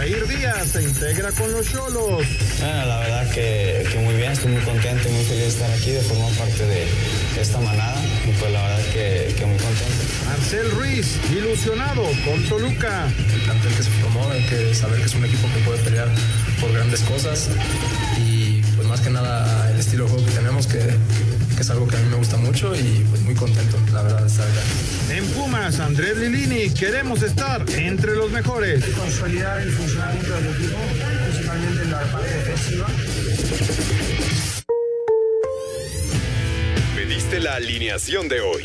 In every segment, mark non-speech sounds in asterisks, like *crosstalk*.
Jair Díaz se integra con los Cholos. Bueno, la verdad que, que, muy bien, estoy muy contento y muy feliz de estar aquí, de formar parte de esta manada y pues la verdad que, que muy contento. Marcel Ruiz, ilusionado con Toluca. El plantel que se formó, hay que saber que es un equipo que puede pelear por grandes cosas y pues más que nada el estilo de juego que tenemos que, que es algo que a mí me gusta mucho y pues muy contento, la verdad, de estar acá. En Pumas, Andrés Lilini, queremos estar entre los mejores. Consolidar el funcionamiento del equipo, principalmente en la parte defensiva. Pediste la alineación de hoy.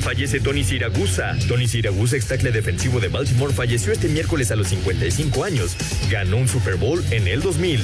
Fallece Tony Siragusa. Tony Siragusa, ex defensivo de Baltimore, falleció este miércoles a los 55 años. Ganó un Super Bowl en el 2000.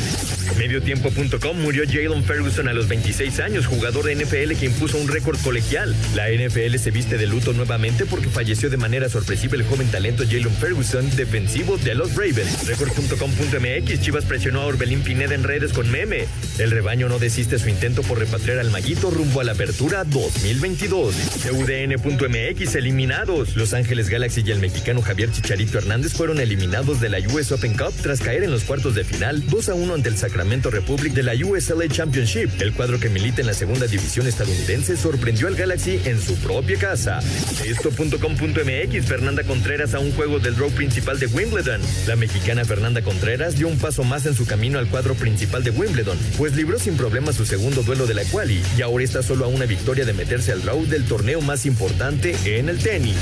Mediotiempo.com murió Jalen Ferguson a los 26 años, jugador de NFL que impuso un récord colegial. La NFL se viste de luto nuevamente porque falleció de manera sorpresiva el joven talento Jalen Ferguson, defensivo de los Ravens. Record.com.mx Chivas presionó a Orbelín Pineda en redes con meme. El rebaño no desiste su intento por repatriar al Maguito rumbo a la apertura 2022. UDN.mx eliminados. Los Ángeles Galaxy y el mexicano Javier Chicharito Hernández fueron eliminados de la US Open Cup tras caer en los cuartos de final 2 a 1 ante el Sacramento Republic de la USLA Championship. El cuadro que milita en la segunda división estadounidense sorprendió al Galaxy en su propia casa. Esto.com.mx Fernanda Contreras a un juego del draw principal de Wimbledon. La mexicana Fernanda Contreras dio un paso más en su camino al cuadro principal de Wimbledon, pues libró sin problemas su segundo duelo de la quali y ahora está solo a una victoria de meterse al draw del torneo más importante en el tenis.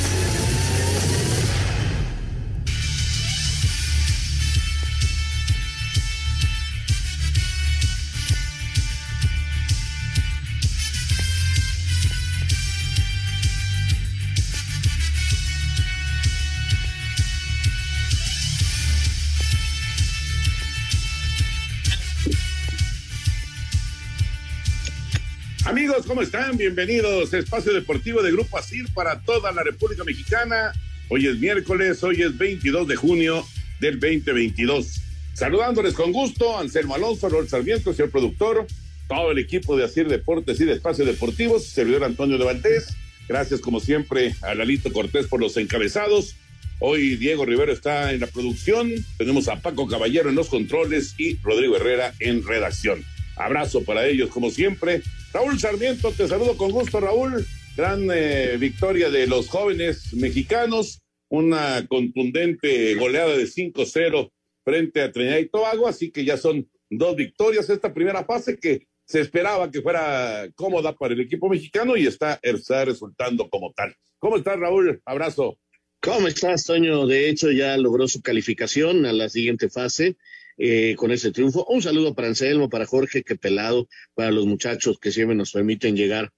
Amigos, ¿cómo están? Bienvenidos a Espacio Deportivo de Grupo ASIR para toda la República Mexicana. Hoy es miércoles, hoy es 22 de junio del 2022. Saludándoles con gusto, Anselmo Alonso, Raúl Sarmiento, señor productor, todo el equipo de ASIR Deportes y de Espacio Deportivos, servidor Antonio de Valdés. Gracias, como siempre, a Lalito Cortés por los encabezados. Hoy Diego Rivero está en la producción, tenemos a Paco Caballero en los controles y Rodrigo Herrera en redacción. Abrazo para ellos, como siempre. Raúl Sarmiento, te saludo con gusto, Raúl. Gran eh, victoria de los jóvenes mexicanos, una contundente goleada de 5-0 frente a Trinidad y Tobago, así que ya son dos victorias esta primera fase que se esperaba que fuera cómoda para el equipo mexicano y está, está resultando como tal. ¿Cómo estás, Raúl? Abrazo. ¿Cómo estás, Toño? De hecho, ya logró su calificación a la siguiente fase eh, con ese triunfo. Un saludo para Anselmo, para Jorge, que pelado, para los muchachos que siempre nos permiten llegar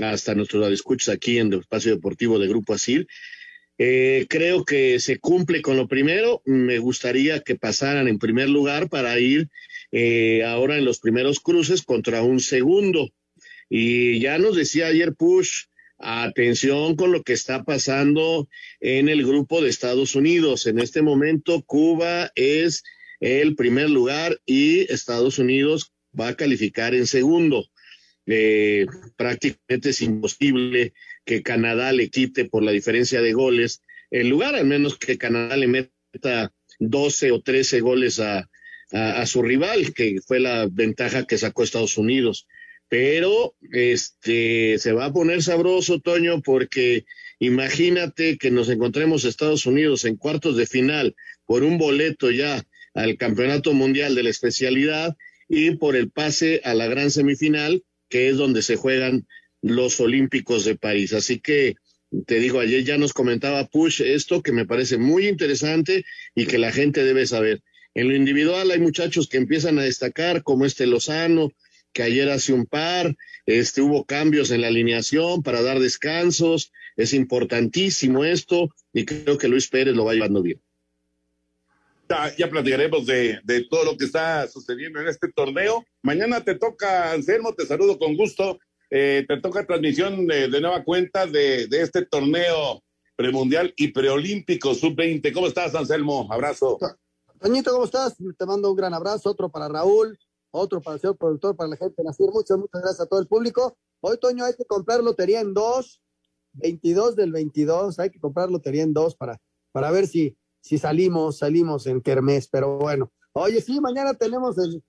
hasta nuestros escuchas aquí en el espacio deportivo de Grupo Asil. Eh, creo que se cumple con lo primero. Me gustaría que pasaran en primer lugar para ir eh, ahora en los primeros cruces contra un segundo. Y ya nos decía ayer Push, atención con lo que está pasando en el grupo de Estados Unidos. En este momento Cuba es el primer lugar y Estados Unidos va a calificar en segundo. Eh, prácticamente es imposible que Canadá le quite por la diferencia de goles el lugar, al menos que Canadá le meta 12 o 13 goles a, a, su rival, que fue la ventaja que sacó Estados Unidos. pero este se va a poner sabroso, Toño, porque imagínate que nos encontremos Estados Unidos en cuartos de final por un boleto ya al Campeonato Mundial de la especialidad y por el pase a la gran semifinal, que es donde se juegan los Olímpicos de París. Así que te digo, ayer ya nos comentaba Push esto que me parece muy interesante y que la gente debe saber. En lo individual hay muchachos que empiezan a destacar, como este Lozano, que ayer hace un par, este, hubo cambios en la alineación para dar descansos, es importantísimo esto y creo que Luis Pérez lo va llevando bien. Ya, platicaremos de, todo lo que está sucediendo en este torneo. Mañana te toca, Anselmo, te saludo con gusto. Eh, te toca transmisión de, nueva cuenta de, de, este torneo premundial y preolímpico sub-20. ¿Cómo estás, Anselmo? Abrazo. Toñito, ¿cómo estás? Te mando un gran abrazo, otro para Raúl, otro para el señor productor, para la gente de Nacir. Muchas, muchas gracias a todo el público. Hoy, Toño, hay que comprar lotería en dos, 22 del 22, hay que comprar lotería en dos para, para ver si, si salimos, salimos en Kermés, pero bueno. Oye, sí, mañana tenemos el,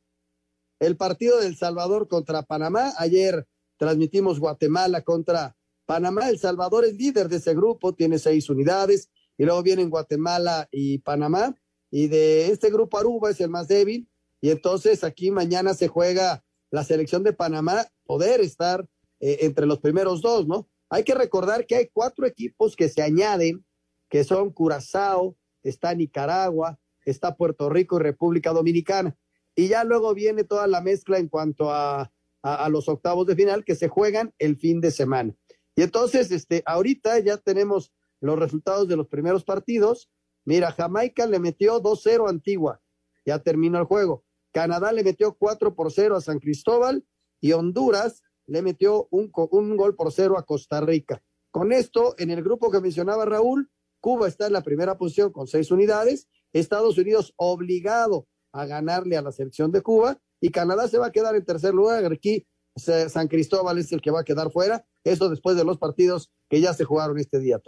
el partido del Salvador contra Panamá. Ayer transmitimos Guatemala contra Panamá. El Salvador es líder de ese grupo, tiene seis unidades, y luego vienen Guatemala y Panamá. Y de este grupo Aruba es el más débil, y entonces aquí mañana se juega la selección de Panamá, poder estar eh, entre los primeros dos, ¿no? Hay que recordar que hay cuatro equipos que se añaden, que son Curazao, está Nicaragua, está Puerto Rico y República Dominicana. Y ya luego viene toda la mezcla en cuanto a, a, los octavos de final que se juegan el fin de semana. Y entonces, este, ahorita ya tenemos los resultados de los primeros partidos. Mira, Jamaica le metió 2-0 a Antigua, ya terminó el juego. Canadá le metió 4 por 0 a San Cristóbal y Honduras le metió un, un gol por cero a Costa Rica. Con esto, en el grupo que mencionaba Raúl, Cuba está en la primera posición con seis unidades, Estados Unidos obligado a ganarle a la selección de Cuba y Canadá se va a quedar en tercer lugar. Aquí San Cristóbal es el que va a quedar fuera. Eso después de los partidos que ya se jugaron este día.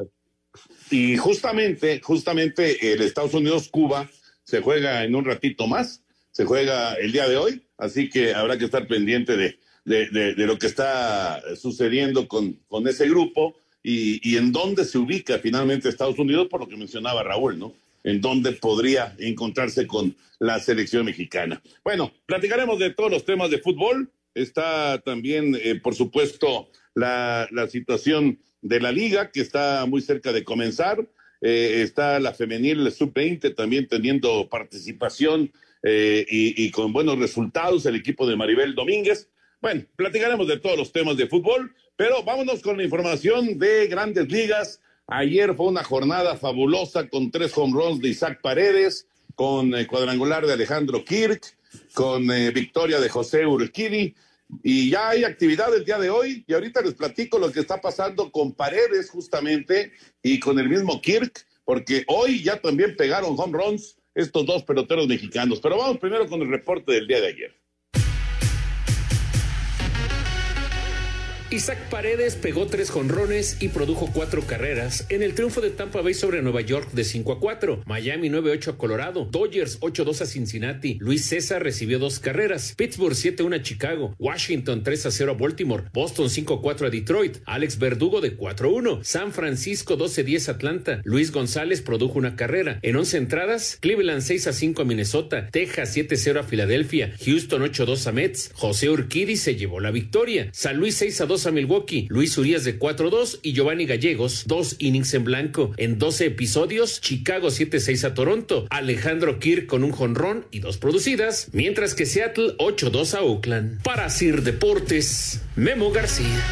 Y justamente, justamente el Estados Unidos-Cuba se juega en un ratito más, se juega el día de hoy, así que habrá que estar pendiente de, de, lo que está sucediendo con, con ese grupo y, en dónde se ubica finalmente Estados Unidos, por lo que mencionaba Raúl, ¿no? En dónde podría encontrarse con la selección mexicana. Bueno, platicaremos de todos los temas de fútbol. Está también, eh, por supuesto, la, la, situación de la liga, que está muy cerca de comenzar. Eh, está la femenil sub-20 también teniendo participación eh, y, y, con buenos resultados el equipo de Maribel Domínguez. Bueno, platicaremos de todos los temas de fútbol, pero vámonos con la información de grandes ligas. Ayer fue una jornada fabulosa con tres home runs de Isaac Paredes, con eh, cuadrangular de Alejandro Kirk, con eh, victoria de José Urquidi. Y ya hay actividad el día de hoy y ahorita les platico lo que está pasando con Paredes justamente y con el mismo Kirk, porque hoy ya también pegaron home runs estos dos peloteros mexicanos. Pero vamos primero con el reporte del día de ayer. Isaac Paredes pegó tres jonrones y produjo cuatro carreras en el triunfo de Tampa Bay sobre Nueva York de 5 a 4, Miami 9-8 a Colorado, Dodgers 8-2 a Cincinnati, Luis César recibió dos carreras, Pittsburgh 7-1 a Chicago, Washington 3-0 a Baltimore, Boston 5-4 a Detroit, Alex Verdugo de 4-1, San Francisco 12-10 a Atlanta, Luis González produjo una carrera. En 11 entradas, Cleveland 6-5 a Minnesota, Texas 7-0 a Filadelfia, Houston 8-2 a Mets, José Urquidi se llevó la victoria, San Luis 6-2 a Milwaukee, Luis Urias de 4-2 y Giovanni Gallegos, dos innings en blanco. En 12 episodios, Chicago 7-6 a Toronto, Alejandro Kirk con un jonrón y dos producidas, mientras que Seattle 8-2 a Oakland. Para Sir Deportes, Memo García.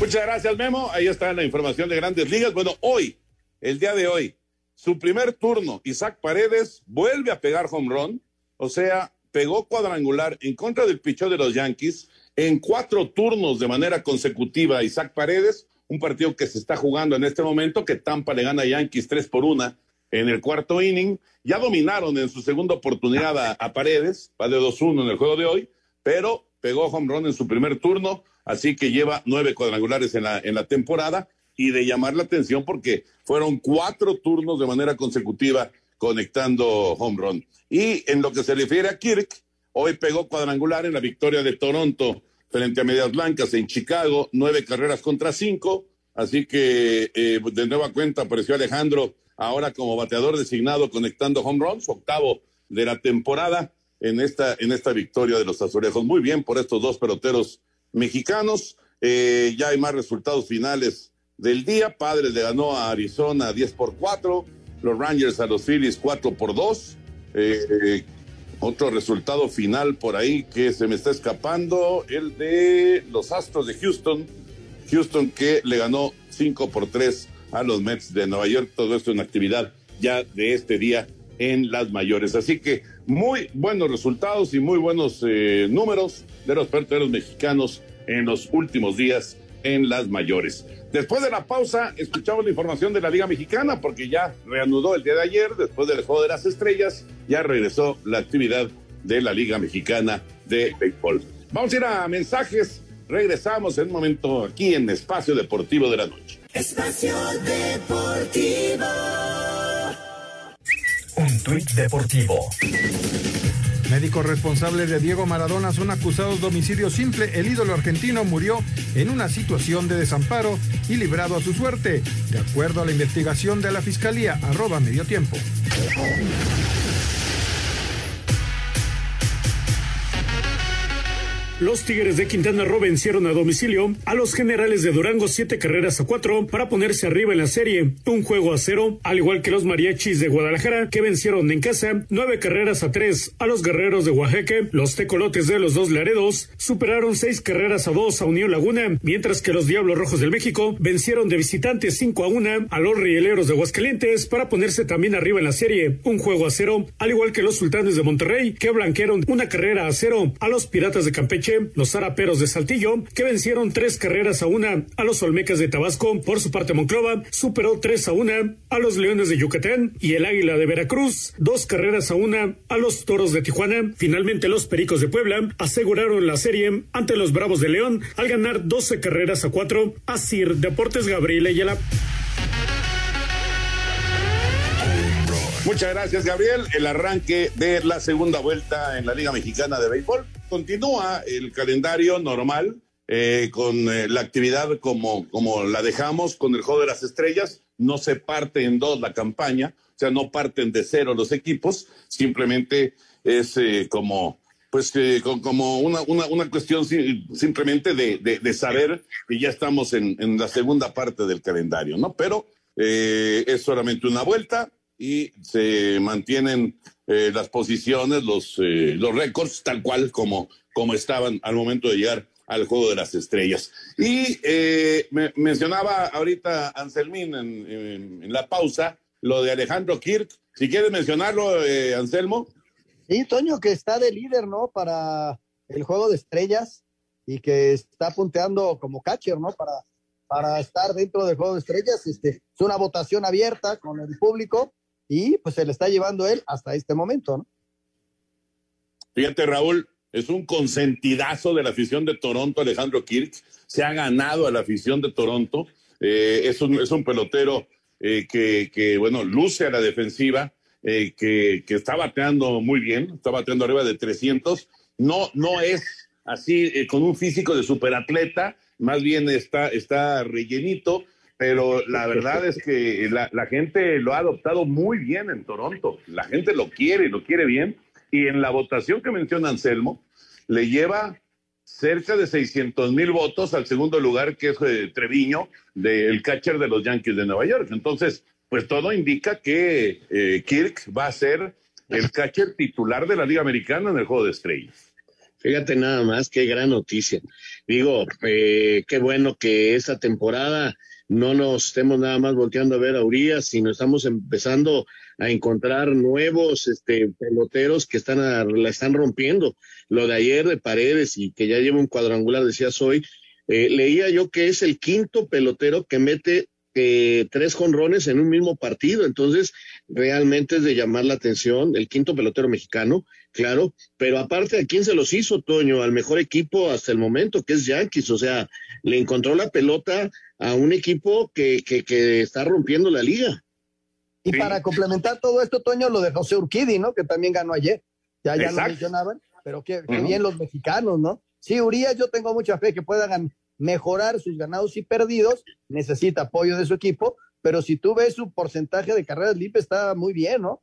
Muchas gracias, Memo. Ahí está la información de grandes ligas. Bueno, hoy, el día de hoy, su primer turno, Isaac Paredes vuelve a pegar home run. O sea, pegó cuadrangular en contra del pichón de los Yankees en cuatro turnos de manera consecutiva a Isaac Paredes, un partido que se está jugando en este momento, que Tampa le gana a Yankees tres por una en el cuarto inning. Ya dominaron en su segunda oportunidad a, Paredes, va de 2-1 en el juego de hoy, pero pegó home run en su primer turno, así que lleva nueve cuadrangulares en la, en la temporada y de llamar la atención porque fueron cuatro turnos de manera consecutiva conectando home run. Y en lo que se refiere a Kirk, Hoy pegó cuadrangular en la victoria de Toronto frente a Medias Blancas en Chicago, nueve carreras contra cinco. Así que eh, de nueva cuenta apareció Alejandro ahora como bateador designado conectando home runs, octavo de la temporada en esta, en esta victoria de los azulejos. Muy bien por estos dos peloteros mexicanos. Eh, ya hay más resultados finales del día. Padres le ganó a Arizona 10 por 4, los Rangers a los Phillies 4 por 2. Eh, otro resultado final por ahí que se me está escapando, el de los Astros de Houston. Houston que le ganó 5 por 3 a los Mets de Nueva York. Todo esto en actividad ya de este día en las mayores. Así que muy buenos resultados y muy buenos eh, números de los peloteros mexicanos en los últimos días en las mayores. Después de la pausa, escuchamos la información de la Liga Mexicana porque ya reanudó el día de ayer, después del juego de las estrellas, ya regresó la actividad de la Liga Mexicana de Béisbol. Vamos a ir a mensajes, regresamos en un momento aquí en Espacio Deportivo de la Noche. Espacio Deportivo. Un tuit deportivo. Médicos responsables de Diego Maradona son acusados de homicidio simple. El ídolo argentino murió en una situación de desamparo y librado a su suerte, de acuerdo a la investigación de la Fiscalía, arroba medio tiempo. Los Tigres de Quintana Roo vencieron a domicilio a los generales de Durango siete carreras a cuatro para ponerse arriba en la serie, un juego a cero, al igual que los mariachis de Guadalajara que vencieron en casa nueve carreras a tres a los guerreros de Oaxaca. Los tecolotes de los dos Laredos superaron seis carreras a dos a Unión Laguna, mientras que los Diablos Rojos del México vencieron de visitantes cinco a una a los Rieleros de Aguascalientes para ponerse también arriba en la serie, un juego a cero, al igual que los Sultanes de Monterrey que blanquearon una carrera a cero a los Piratas de Campeche los zaraperos de Saltillo, que vencieron tres carreras a una a los Olmecas de Tabasco. Por su parte, Monclova superó tres a una a los Leones de Yucatán y el Águila de Veracruz, dos carreras a una a los Toros de Tijuana. Finalmente, los Pericos de Puebla aseguraron la serie ante los Bravos de León al ganar 12 carreras a cuatro a Sir Deportes Gabriel Ayala. Muchas gracias, Gabriel. El arranque de la segunda vuelta en la Liga Mexicana de Béisbol. Continúa el calendario normal eh, con eh, la actividad como, como la dejamos, con el juego de las estrellas. No se parte en dos la campaña, o sea, no parten de cero los equipos, simplemente es eh, como pues como una, una, una cuestión simplemente de, de, saber que ya estamos en, en, la segunda parte del calendario, ¿no? Pero es solamente una vuelta, y se mantienen eh, las posiciones, los, eh, los récords, tal cual como, como estaban al momento de llegar al Juego de las Estrellas. Y eh, me, mencionaba ahorita Anselmín en, en, la pausa lo de Alejandro Kirk. Si quieres mencionarlo, Anselmo. Sí, Toño, que está de líder, ¿no? Para el Juego de Estrellas y que está punteando como catcher, ¿no? Para, para estar dentro del Juego de Estrellas. Este, es una votación abierta con el público y pues se le está llevando él hasta este momento, ¿no? Fíjate, Raúl, es un consentidazo de la afición de Toronto, Alejandro Kirk. Se ha ganado a la afición de Toronto. Eh, es, un, es un pelotero eh, que, que, bueno, luce a la defensiva, eh, que, que, está bateando muy bien, está bateando arriba de 300. No, no es así con un físico de superatleta, más bien está, está rellenito, pero *laughs* la verdad es que la, gente lo ha adoptado muy bien en Toronto. La gente lo quiere y lo quiere bien. Y en la votación que menciona Anselmo, le lleva cerca de 600 mil votos al segundo lugar, que es eh, Treviño, del catcher de los Yankees de Nueva York. Entonces, pues todo indica que eh, Kirk va a ser el catcher titular de la Liga Americana en el Juego de Estrellas. Fíjate nada más, qué gran noticia. Digo, eh, qué bueno que esta temporada no nos estemos nada más volteando a ver a Urias, sino estamos empezando a encontrar nuevos este, peloteros que están la están rompiendo. Lo de ayer de Paredes y que ya lleva un cuadrangular, decías hoy, eh, leía yo que es el quinto pelotero que mete eh, tres jonrones en un mismo partido. Entonces, realmente es de llamar la atención. El quinto pelotero mexicano, claro. Pero aparte, ¿a quién se los hizo, Toño? Al mejor equipo hasta el momento, que es Yankees. O sea, le encontró la pelota a un equipo que, que, que está rompiendo la liga. Y para complementar todo esto, Toño, lo de José Urquidi, ¿no? Que también ganó ayer. Ya, ya lo mencionaban. pero qué, bien los mexicanos, ¿no? Sí, Urias, yo tengo mucha fe que puedan mejorar sus ganados y perdidos, necesita apoyo de su equipo, pero si tú ves su porcentaje de carreras limpias, está muy bien, ¿no?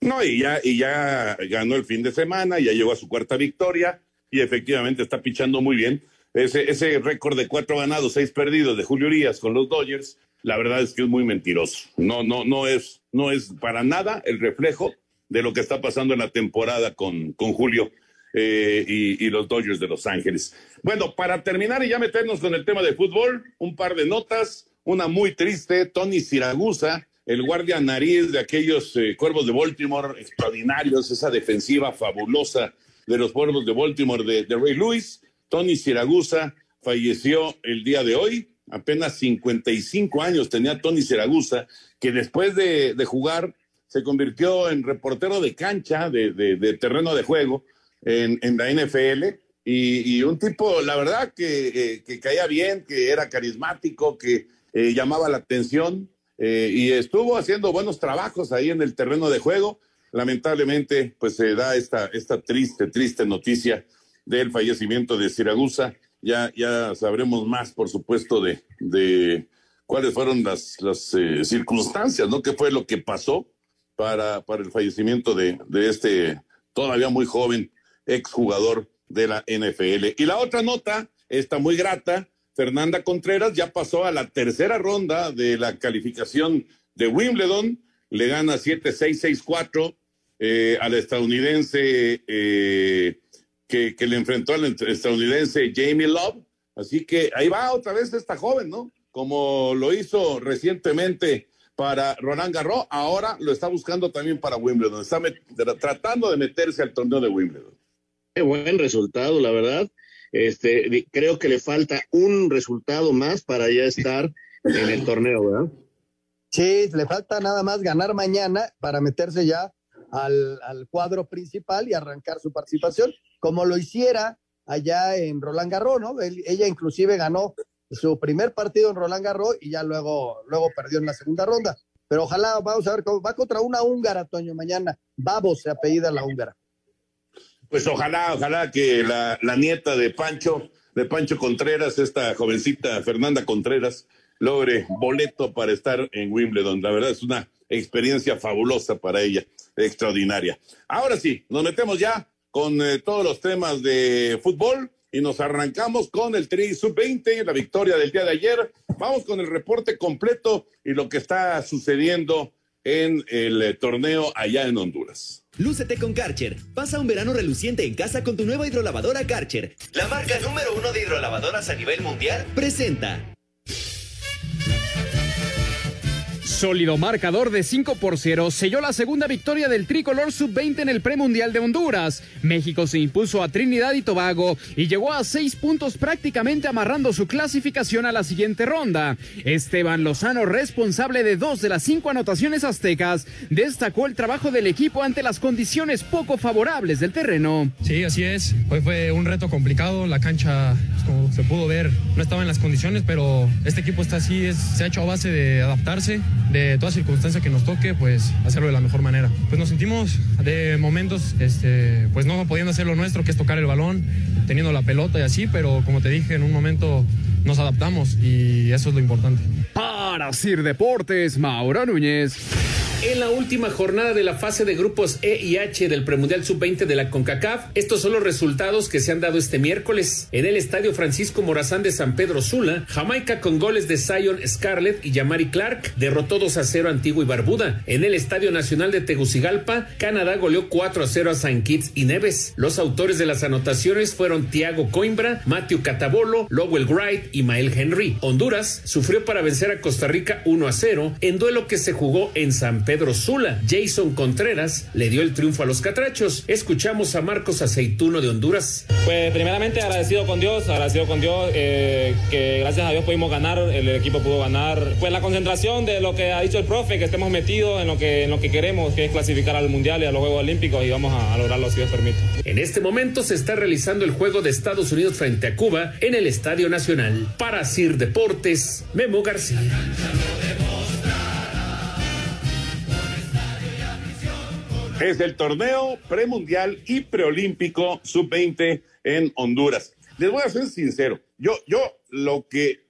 No, y ya, y ya ganó el fin de semana, ya llegó a su cuarta victoria y efectivamente está pichando muy bien. Ese, ese récord de cuatro ganados, seis perdidos de Julio Urias con los Dodgers, la verdad es que es muy mentiroso. No, no, no es, no es para nada el reflejo de lo que está pasando en la temporada con, con Julio. Eh, y, los Dodgers de Los Ángeles. Bueno, para terminar y ya meternos con el tema de fútbol, un par de notas. Una muy triste, Tony Siragusa, el guardia nariz de aquellos eh, cuervos de Baltimore extraordinarios, esa defensiva fabulosa de los cuervos de Baltimore de, de Ray Lewis. Tony Siragusa falleció el día de hoy, apenas 55 años tenía Tony Siragusa, que después de, jugar se convirtió en reportero de cancha, de terreno de juego, en, en la NFL y, y, un tipo, la verdad, que, eh, que, caía bien, que era carismático, que eh, llamaba la atención eh, y estuvo haciendo buenos trabajos ahí en el terreno de juego. Lamentablemente, pues se da esta, esta triste, triste noticia del fallecimiento de Siragusa. Ya, ya sabremos más, por supuesto, de, de cuáles fueron las, las circunstancias, ¿no? ¿Qué fue lo que pasó para, para el fallecimiento de, de este todavía muy joven exjugador de la NFL. Y la otra nota, está muy grata, Fernanda Contreras ya pasó a la tercera ronda de la calificación de Wimbledon, le gana 7-6-6-4 eh, al estadounidense eh, que, le enfrentó al estadounidense Jamie Love. Así que ahí va otra vez esta joven, ¿no? Como lo hizo recientemente para Roland Garros, ahora lo está buscando también para Wimbledon. Está tratando de meterse al torneo de Wimbledon. Buen resultado, la verdad. Este, creo que le falta un resultado más para ya estar en el torneo, ¿verdad? Sí, le falta nada más ganar mañana para meterse ya al, al cuadro principal y arrancar su participación, como lo hiciera allá en Roland Garros, ¿no? ella inclusive ganó su primer partido en Roland Garros y ya luego, luego perdió en la segunda ronda. Pero ojalá, vamos a ver, cómo, va contra una húngara, Toño, mañana. Babos se apellida la húngara. Pues ojalá, ojalá que la, la, nieta de Pancho, de Pancho Contreras, esta jovencita Fernanda Contreras, logre boleto para estar en Wimbledon. La verdad es una experiencia fabulosa para ella, extraordinaria. Ahora sí, nos metemos ya con eh, todos los temas de fútbol y nos arrancamos con el Tri Sub-20, la victoria del día de ayer. Vamos con el reporte completo y lo que está sucediendo en el eh, torneo allá en Honduras. Lúcete con Karcher. Pasa un verano reluciente en casa con tu nueva hidrolavadora Karcher. La marca número uno de hidrolavadoras a nivel mundial presenta. Sólido marcador de 5 por 0 selló la segunda victoria del tricolor sub-20 en el premundial de Honduras. México se impuso a Trinidad y Tobago y llegó a seis puntos prácticamente amarrando su clasificación a la siguiente ronda. Esteban Lozano, responsable de dos de las cinco anotaciones aztecas, destacó el trabajo del equipo ante las condiciones poco favorables del terreno. Sí, así es. Hoy fue un reto complicado. La cancha, como se pudo ver, no estaba en las condiciones, pero este equipo está así, se ha hecho a base de adaptarse de toda circunstancia que nos toque, pues hacerlo de la mejor manera. Pues nos sentimos de momentos, este, pues no pudiendo hacer lo nuestro, que es tocar el balón, teniendo la pelota y así, pero como te dije, en un momento nos adaptamos y eso es lo importante. Para Sir Deportes, Mauro Núñez. En la última jornada de la fase de grupos E y H del premundial sub-20 de la CONCACAF, estos son los resultados que se han dado este miércoles. En el estadio Francisco Morazán de San Pedro Sula, Jamaica con goles de Zion Scarlett y Yamari Clark derrotó 2 a 0 a Antigua y Barbuda. En el Estadio Nacional de Tegucigalpa, Canadá goleó 4 a 0 a St. Kitts y Neves. Los autores de las anotaciones fueron Tiago Coimbra, Matthew Catabolo, Lowell Wright y Mael Henry. Honduras sufrió para vencer a Costa Rica 1 a 0 en duelo que se jugó en San Pedro Pedro Sula. Jason Contreras le dio el triunfo a los catrachos. Escuchamos a Marcos Aceituno de Honduras. Pues primeramente agradecido con Dios, agradecido con Dios eh, que gracias a Dios pudimos ganar, el equipo pudo ganar. Pues la concentración de lo que ha dicho el profe, que estemos metidos en lo que, en lo que queremos, que es clasificar al Mundial y a los Juegos Olímpicos y vamos a, a lograrlo si Dios permite. En este momento se está realizando el juego de Estados Unidos frente a Cuba en el Estadio Nacional. Para Sir Deportes, Memo García. Es el torneo premundial y preolímpico sub-20 en Honduras. Les voy a ser sincero, yo, yo lo que,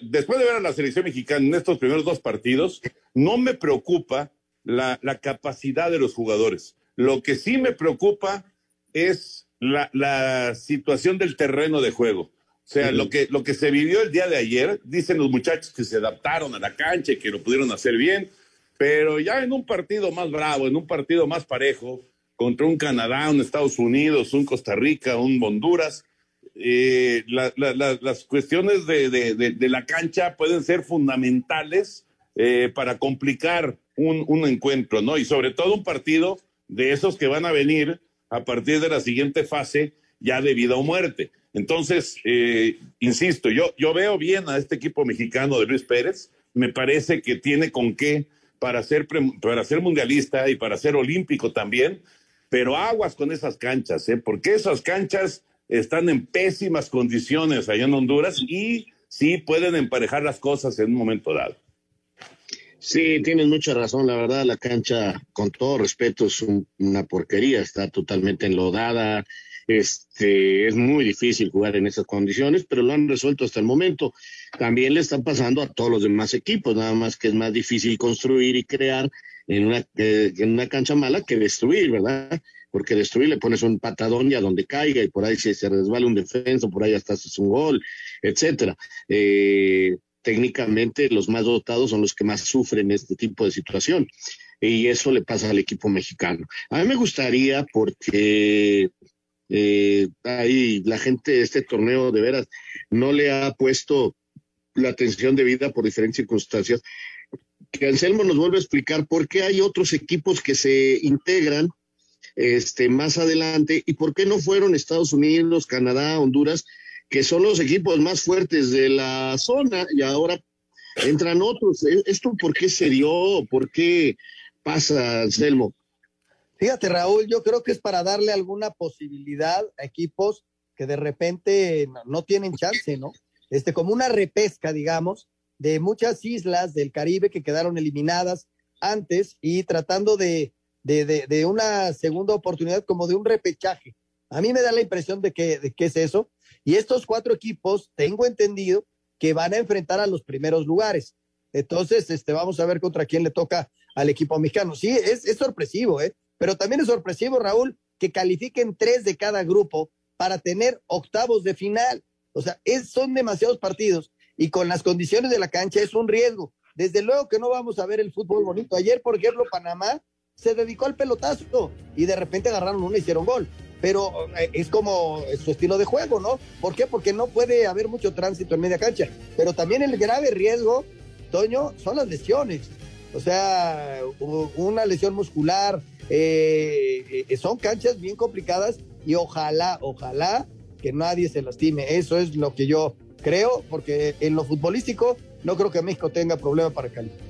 después de ver a la selección mexicana en estos primeros dos partidos, no me preocupa la, la capacidad de los jugadores. Lo que sí me preocupa es la, la situación del terreno de juego. O sea, lo, que, lo que se vivió el día de ayer, dicen los muchachos que se adaptaron a la cancha y que lo pudieron hacer bien, pero ya en un partido más bravo, en un partido más parejo, contra un Canadá, un Estados Unidos, un Costa Rica, un Honduras, eh, las cuestiones de, la cancha pueden ser fundamentales eh, para complicar un, encuentro, ¿no? Y sobre todo un partido de esos que van a venir a partir de la siguiente fase ya de vida o muerte. Entonces, eh, insisto, yo, yo veo bien a este equipo mexicano de Luis Pérez, me parece que tiene con qué para ser, para ser mundialista y para ser olímpico también, pero aguas con esas canchas, ¿eh? porque esas canchas están en pésimas condiciones allá en Honduras y sí pueden emparejar las cosas en un momento dado. Sí, tienes mucha razón. La verdad, la cancha, con todo respeto, es una porquería. Está totalmente enlodada. Este, es muy difícil jugar en esas condiciones, pero lo han resuelto hasta el momento. También le están pasando a todos los demás equipos, nada más que es más difícil construir y crear en una, eh, en una cancha mala que destruir, ¿verdad? Porque destruir le pones un patadón y a donde caiga y por ahí se, se resbala un defensa, por ahí hasta haces un gol, etcétera. Eh, técnicamente los más dotados son los que más sufren este tipo de situación y eso le pasa al equipo mexicano. A mí me gustaría porque eh, ahí la gente este torneo de veras no le ha puesto la atención debida por diferentes circunstancias. Que Anselmo nos vuelve a explicar por qué hay otros equipos que se integran este, más adelante y por qué no fueron Estados Unidos, Canadá, Honduras, que son los equipos más fuertes de la zona y ahora entran otros. ¿Esto por qué se dio? ¿Por qué pasa, Anselmo? Fíjate, Raúl, yo creo que es para darle alguna posibilidad a equipos que de repente no, tienen chance, ¿no? Este, como una repesca, digamos, de muchas islas del Caribe que quedaron eliminadas antes y tratando de, de, de, una segunda oportunidad como de un repechaje. A mí me da la impresión de que, de que es eso. Y estos cuatro equipos, tengo entendido que van a enfrentar a los primeros lugares. Entonces, este, vamos a ver contra quién le toca al equipo mexicano. Sí, es, es sorpresivo, ¿eh? Pero también es sorpresivo, Raúl, que califiquen tres de cada grupo para tener octavos de final. O sea, es, son demasiados partidos y con las condiciones de la cancha es un riesgo. Desde luego que no vamos a ver el fútbol bonito. Ayer, por ejemplo, Panamá se dedicó al pelotazo y de repente agarraron uno y hicieron gol. Pero eh, es como su estilo de juego, ¿no? ¿Por qué? Porque no puede haber mucho tránsito en media cancha. Pero también el grave riesgo, Toño, son las lesiones. O sea, una lesión muscular, eh, eh, son canchas bien complicadas y ojalá, ojalá que nadie se lastime. Eso es lo que yo creo, porque en lo futbolístico no creo que México tenga problema para calificar.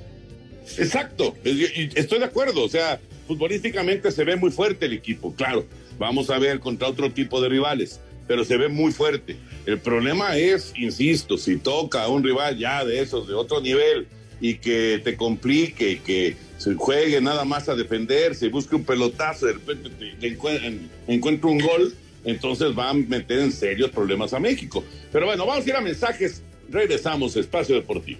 Exacto, estoy de acuerdo, o sea, futbolísticamente se ve muy fuerte el equipo, claro, vamos a ver contra otro tipo de rivales, pero se ve muy fuerte. El problema es, insisto, si toca a un rival ya de esos, de otro nivel, y que te complique, que se juegue nada más a defender, se busque un pelotazo, de repente te, encuentra un gol, entonces va a meter en serios problemas a México. Pero bueno, vamos a ir a mensajes, regresamos Espacio Deportivo.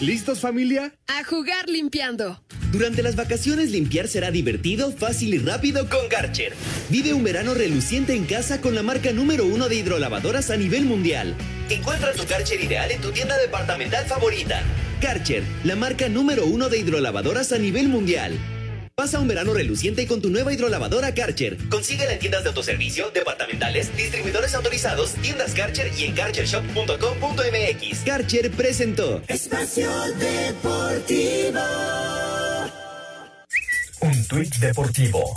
¿Listos familia? A jugar limpiando. Durante las vacaciones limpiar será divertido, fácil y rápido con Garcher. Vive un verano reluciente en casa con la marca número uno de hidrolavadoras a nivel mundial. Encuentra tu Garcher ideal en tu tienda departamental favorita. Garcher, la marca número uno de hidrolavadoras a nivel mundial. Pasa un verano reluciente con tu nueva hidrolavadora Karcher. Consíguela en tiendas de autoservicio, departamentales, distribuidores autorizados, tiendas Karcher y en karchershop.com.mx. Karcher presentó Espacio Deportivo. Un tuit deportivo.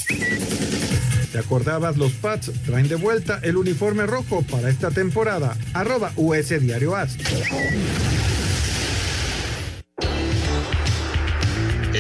¿Te acordabas? Los Pats traen de vuelta el uniforme rojo para esta temporada. Arroba US Diario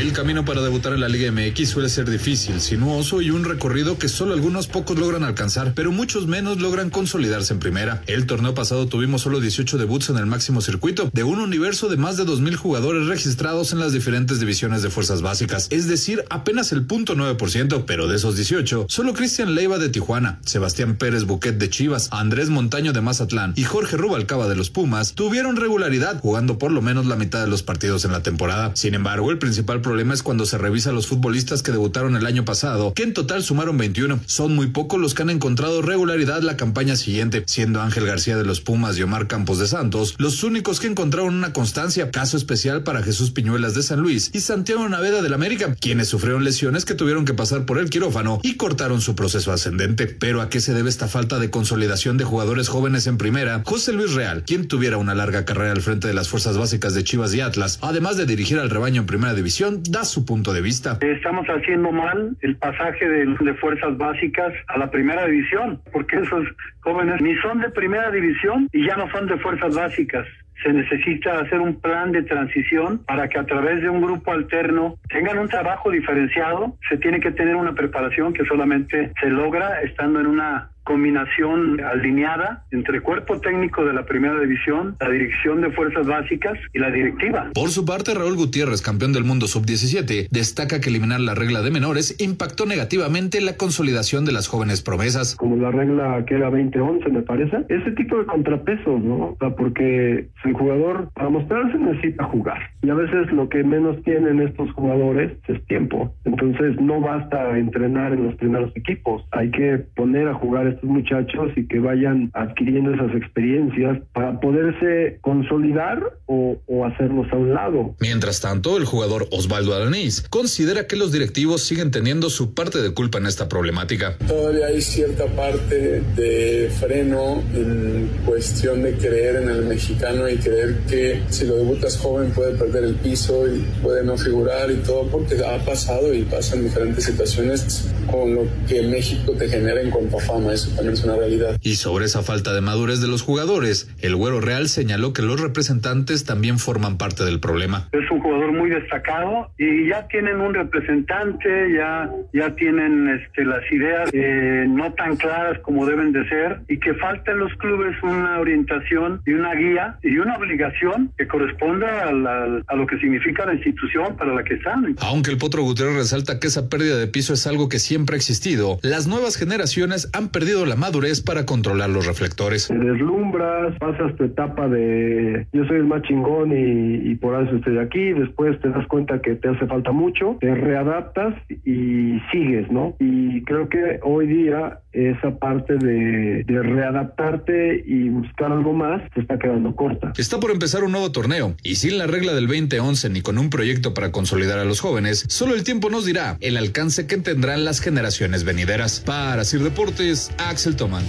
El camino para debutar en la Liga MX suele ser difícil, sinuoso y un recorrido que solo algunos pocos logran alcanzar, pero muchos menos logran consolidarse en primera. El torneo pasado tuvimos solo 18 debuts en el máximo circuito, de un universo de más de 2.000 jugadores registrados en las diferentes divisiones de fuerzas básicas, es decir, apenas el punto 9%, pero de esos 18, solo Cristian Leiva de Tijuana, Sebastián Pérez Buquet de Chivas, Andrés Montaño de Mazatlán y Jorge Rubalcaba de los Pumas tuvieron regularidad jugando por lo menos la mitad de los partidos en la temporada. Sin embargo, el principal problema es cuando se revisa los futbolistas que debutaron el año pasado, que en total sumaron 21. Son muy pocos los que han encontrado regularidad la campaña siguiente, siendo Ángel García de los Pumas y Omar Campos de Santos los únicos que encontraron una constancia, caso especial para Jesús Piñuelas de San Luis y Santiago Naveda del América, quienes sufrieron lesiones que tuvieron que pasar por el quirófano y cortaron su proceso ascendente. Pero ¿a qué se debe esta falta de consolidación de jugadores jóvenes en primera? José Luis Real, quien tuviera una larga carrera al frente de las fuerzas básicas de Chivas y Atlas, además de dirigir al rebaño en primera división, da su punto de vista. Estamos haciendo mal el pasaje de, de fuerzas básicas a la primera división, porque esos jóvenes ni son de primera división y ya no son de fuerzas básicas se necesita hacer un plan de transición para que a través de un grupo alterno tengan un trabajo diferenciado. Se tiene que tener una preparación que solamente se logra estando en una combinación alineada entre cuerpo técnico de la primera división, la dirección de fuerzas básicas y la directiva. Por su parte, Raúl Gutiérrez, campeón del mundo sub-17, destaca que eliminar la regla de menores impactó negativamente la consolidación de las jóvenes promesas. Como la regla que era 2011, me parece, ese tipo de contrapesos, ¿no? O sea, porque el jugador para mostrarse necesita jugar. Y a veces lo que menos tienen estos jugadores es tiempo. Entonces no basta entrenar en los primeros equipos, hay que poner a jugar estos muchachos y que vayan adquiriendo esas experiencias para poderse consolidar o, o hacerlos a un lado. Mientras tanto, el jugador Osvaldo Alanís considera que los directivos siguen teniendo su parte de culpa en esta problemática. Todavía hay cierta parte de freno en cuestión de creer en el mexicano y creer que si lo debutas joven puede perder el piso y puede no figurar y todo, porque ha pasado y pasa en diferentes situaciones con lo que México te genera en cuanto a fama también es una realidad. Y sobre esa falta de madurez de los jugadores, el Güero Real señaló que los representantes también forman parte del problema. Es un jugador muy destacado y ya tienen un representante, ya, ya tienen este, las ideas eh, no tan claras como deben de ser y que falta en los clubes una orientación y una guía y una obligación que corresponda a, la, a lo que significa la institución para la que están. Aunque el Potro Gutiérrez resalta que esa pérdida de piso es algo que siempre ha existido, las nuevas generaciones han perdido la madurez para controlar los reflectores. Te deslumbras, pasas tu etapa de yo soy el más chingón y, y por eso estoy aquí, después te das cuenta que te hace falta mucho, te readaptas y sigues, ¿no? Y creo que hoy día esa parte de, de, readaptarte y buscar algo más te está quedando corta. Está por empezar un nuevo torneo y sin la regla del 2011 ni con un proyecto para consolidar a los jóvenes, solo el tiempo nos dirá el alcance que tendrán las generaciones venideras. Para Sir Deportes, Axel Toman.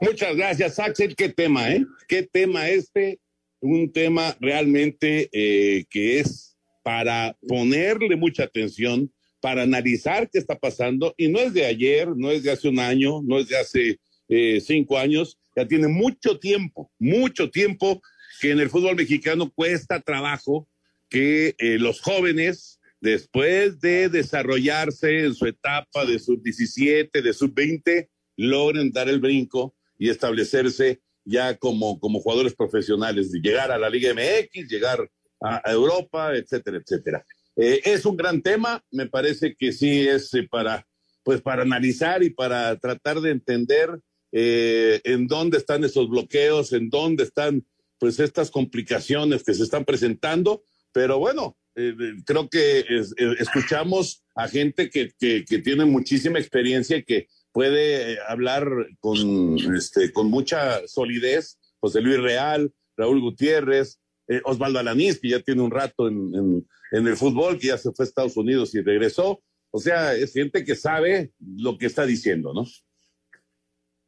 Muchas gracias, Axel. Qué tema, ¿eh? Qué tema este. Un tema realmente eh, que es para ponerle mucha atención, para analizar qué está pasando. Y no es de ayer, no es de hace un año, no es de hace eh, cinco años. Ya tiene mucho tiempo, mucho tiempo que en el fútbol mexicano cuesta trabajo que eh, los jóvenes después de desarrollarse en su etapa de sub-17, de sub-20, logren dar el brinco y establecerse ya como, como jugadores profesionales, llegar a la Liga MX, llegar a, Europa, etcétera, etcétera. Eh, es un gran tema, me parece que sí es eh, para, pues para analizar y para tratar de entender eh, en dónde están esos bloqueos, en dónde están pues estas complicaciones que se están presentando, pero bueno, creo que es, escuchamos a gente que, que, tiene muchísima experiencia y que puede hablar con, este, con mucha solidez. José Luis Real, Raúl Gutiérrez, eh, Osvaldo Alanís, que ya tiene un rato en, el fútbol, que ya se fue a Estados Unidos y regresó. O sea, es gente que sabe lo que está diciendo, ¿no?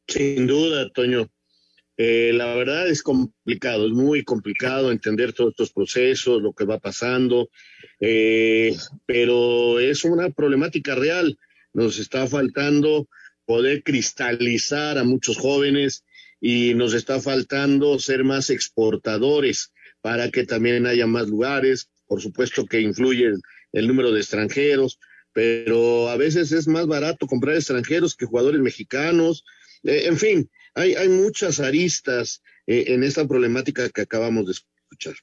Sin duda, Toño. Eh, la verdad es complicado, es muy complicado entender todos estos procesos, lo que va pasando, eh, pero es una problemática real. Nos está faltando poder cristalizar a muchos jóvenes y nos está faltando ser más exportadores para que también haya más lugares. Por supuesto que influye el, número de extranjeros, pero a veces es más barato comprar extranjeros que jugadores mexicanos. Eh, en fin, hay, hay muchas aristas eh, en esta problemática que acabamos de escuchar.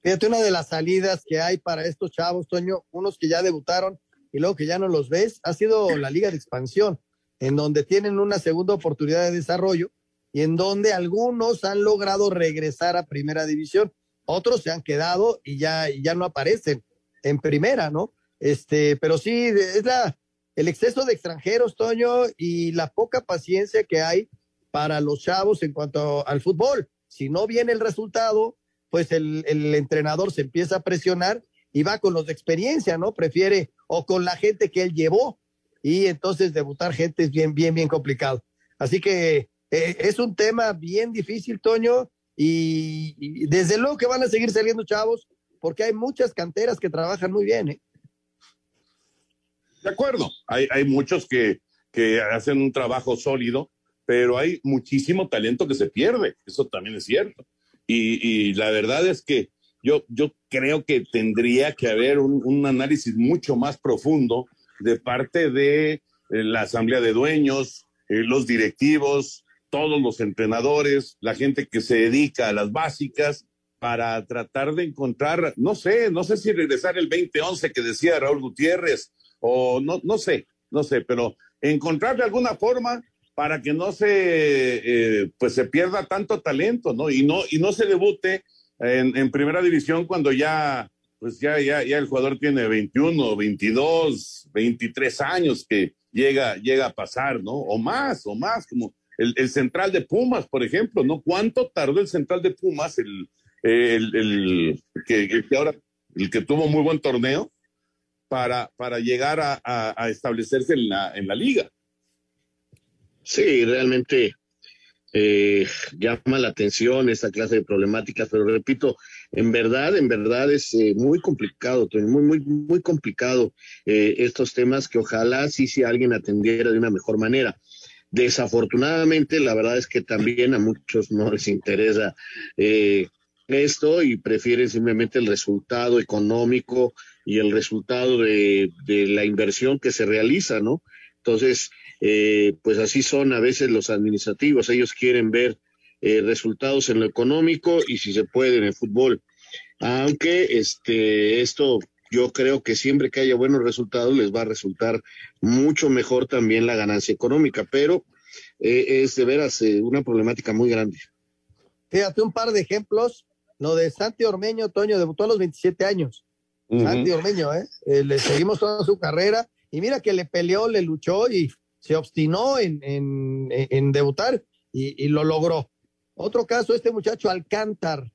Fíjate, una de las salidas que hay para estos chavos, Toño, unos que ya debutaron y luego que ya no los ves, ha sido la Liga de Expansión, en donde tienen una segunda oportunidad de desarrollo y en donde algunos han logrado regresar a primera división, otros se han quedado y ya, y ya no aparecen en primera, ¿no? Este, pero sí, es la, el exceso de extranjeros, Toño, y la poca paciencia que hay para los chavos en cuanto al fútbol. Si no viene el resultado, pues el, el entrenador se empieza a presionar y va con los de experiencia, ¿no? Prefiere o con la gente que él llevó y entonces debutar gente es bien, bien, bien complicado. Así que eh, es un tema bien difícil, Toño, y, desde luego que van a seguir saliendo chavos porque hay muchas canteras que trabajan muy bien, ¿eh? De acuerdo, hay, hay muchos que, que hacen un trabajo sólido pero hay muchísimo talento que se pierde, eso también es cierto. Y, y la verdad es que yo, yo creo que tendría que haber un, un análisis mucho más profundo de parte de eh, la asamblea de dueños, eh, los directivos, todos los entrenadores, la gente que se dedica a las básicas, para tratar de encontrar, no sé, no sé si regresar el 2011 que decía Raúl Gutiérrez, o no, no sé, no sé, pero encontrar de alguna forma para que no se, eh, pues se pierda tanto talento, ¿no? Y no, y no se debute en, en, primera división cuando ya, pues ya, ya, ya el jugador tiene 21, 22, 23 años que llega, llega a pasar, ¿no? O más, o más, como el, el central de Pumas, por ejemplo, ¿no? ¿Cuánto tardó el central de Pumas, el, el, el que, ahora, el que tuvo muy buen torneo, para, para llegar a, a, establecerse en la, en la liga? Sí, realmente eh, llama la atención esta clase de problemáticas, pero repito, en verdad, en verdad es eh, muy complicado, muy, muy, muy complicado eh, estos temas que ojalá sí si alguien atendiera de una mejor manera. Desafortunadamente, la verdad es que también a muchos no les interesa eh, esto y prefieren simplemente el resultado económico y el resultado de, la inversión que se realiza, ¿no? Entonces, eh, pues así son a veces los administrativos, ellos quieren ver eh, resultados en lo económico y si se puede en el fútbol. Aunque este, esto yo creo que siempre que haya buenos resultados les va a resultar mucho mejor también la ganancia económica, pero eh, es de veras eh, una problemática muy grande. Fíjate un par de ejemplos, lo de Santi Ormeño, Toño, debutó a los 27 años. Uh -huh. Santi Ormeño, ¿eh? Le seguimos toda su carrera y mira que le peleó, le luchó y se obstinó en, en, en debutar y, y, lo logró. Otro caso, este muchacho Alcántar,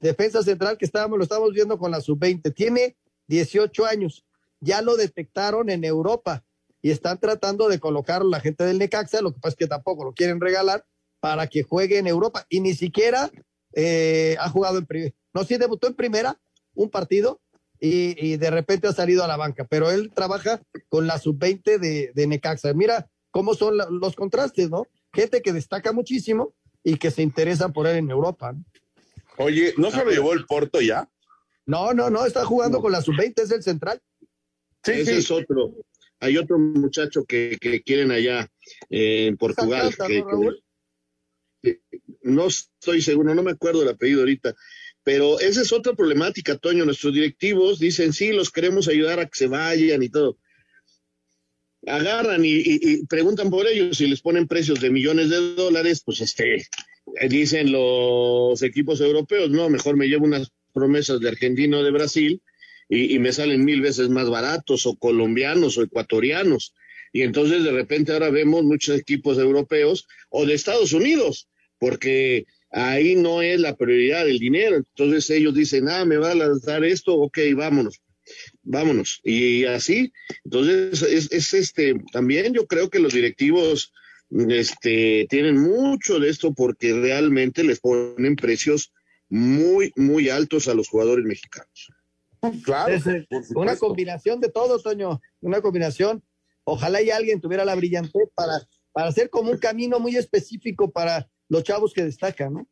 defensa central que estábamos, lo estábamos viendo con la sub-20, tiene 18 años, ya lo detectaron en Europa y están tratando de colocarlo la gente del Necaxa, lo que pasa es que tampoco lo quieren regalar para que juegue en Europa y ni siquiera eh, ha jugado en primera, no, sí debutó en primera un partido y, y, de repente ha salido a la banca, pero él trabaja con la sub-20 de, de Necaxa. Mira, cómo son la, los contrastes, ¿no? Gente que destaca muchísimo y que se interesa por él en Europa. ¿no? Oye, ¿no se lo llevó el Porto ya? No, no, no, está jugando no. con la sub-20, es el central. Sí, Ese sí. es otro. Hay otro muchacho que, que quieren allá eh, en Portugal. Que, ¿no, que, no estoy seguro, no me acuerdo el apellido ahorita, pero esa es otra problemática, Toño. Nuestros directivos dicen, sí, los queremos ayudar a que se vayan y todo agarran y, y, y, preguntan por ellos y les ponen precios de millones de dólares, pues este, dicen los equipos europeos, no, mejor me llevo unas promesas de argentino de Brasil y, y, me salen mil veces más baratos o colombianos o ecuatorianos. Y entonces de repente ahora vemos muchos equipos europeos o de Estados Unidos, porque ahí no es la prioridad del dinero. Entonces ellos dicen, ah, me va a lanzar esto, ok, vámonos vámonos. Y así, entonces es, es, este, también yo creo que los directivos este, tienen mucho de esto porque realmente les ponen precios muy, muy altos a los jugadores mexicanos. Claro. Es, una combinación de todo, Toño, una combinación. Ojalá y alguien tuviera la brillantez para, para hacer como un camino muy específico para los chavos que destacan, ¿no?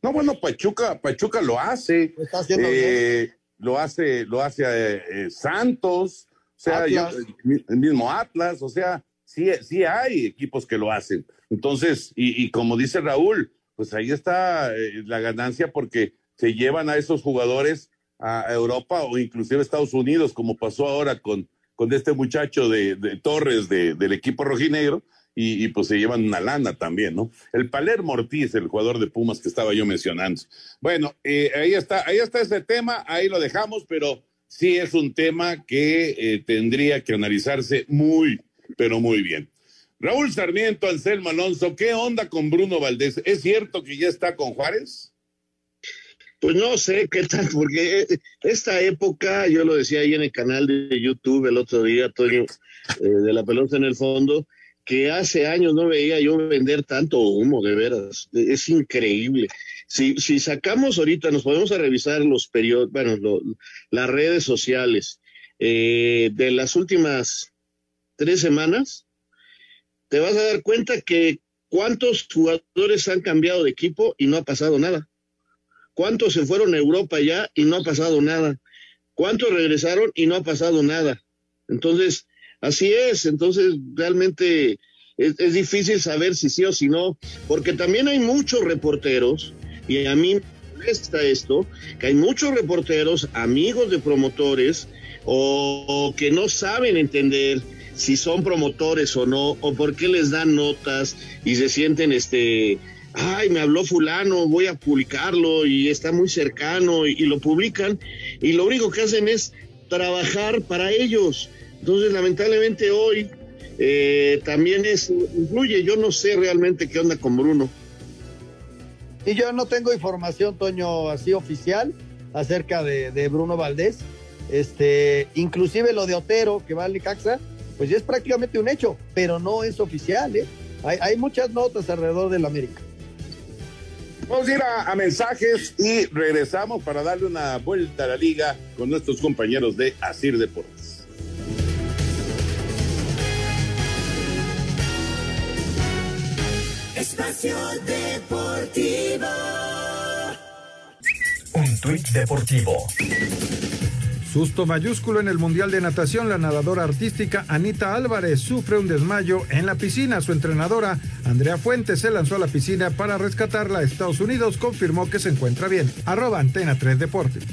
No, bueno, Pachuca, Pachuca lo hace. Eh, lo hace, lo hace eh, Santos, o sea, el mismo Atlas, o sea, sí, sí hay equipos que lo hacen. Entonces, y, como dice Raúl, pues ahí está eh, la ganancia porque se llevan a esos jugadores a Europa o inclusive a Estados Unidos, como pasó ahora con, con este muchacho de, Torres del equipo rojinegro, y, pues se llevan una lana también, ¿no? El Palermo Ortiz, el jugador de Pumas que estaba yo mencionando. Bueno, eh, ahí está, ahí está ese tema, ahí lo dejamos, pero sí es un tema que eh, tendría que analizarse muy, pero muy bien. Raúl Sarmiento, Anselmo Alonso, ¿qué onda con Bruno Valdés? ¿Es cierto que ya está con Juárez? Pues no sé *laughs* qué tal, porque esta época, yo lo decía ahí en el canal de YouTube el otro día, Toño, eh, de la pelota en el fondo, que hace años no veía yo vender tanto humo, de veras. Es increíble. Si, si sacamos ahorita, nos podemos a revisar los periodos, bueno, las redes sociales eh, de las últimas tres semanas, te vas a dar cuenta que cuántos jugadores han cambiado de equipo y no ha pasado nada. ¿Cuántos se fueron a Europa ya y no ha pasado nada? ¿Cuántos regresaron y no ha pasado nada? Entonces, Así es, entonces realmente es, difícil saber si sí o si no, porque también hay muchos reporteros, y a mí molesta esto, que hay muchos reporteros, amigos de promotores, o, que no saben entender si son promotores o no, o por qué les dan notas y se sienten este, ay, me habló fulano, voy a publicarlo y está muy cercano y, lo publican y lo único que hacen es trabajar para ellos. Entonces, lamentablemente hoy eh, también es, influye. Yo no sé realmente qué onda con Bruno. Y yo no tengo información, Toño, así oficial acerca de, Bruno Valdés. Este, inclusive lo de Otero, que va al Licaxa, pues ya es prácticamente un hecho, pero no es oficial. ¿eh? Hay, hay muchas notas alrededor del América. Vamos a ir a, a, mensajes y regresamos para darle una vuelta a la liga con nuestros compañeros de Asir Deportes. Espacio Deportivo. Un tuit deportivo. Susto mayúsculo en el Mundial de Natación, la nadadora artística Anita Álvarez sufre un desmayo en la piscina. Su entrenadora, Andrea Fuentes, se lanzó a la piscina para rescatarla. Estados Unidos confirmó que se encuentra bien. Arroba Antena 3 Deportes.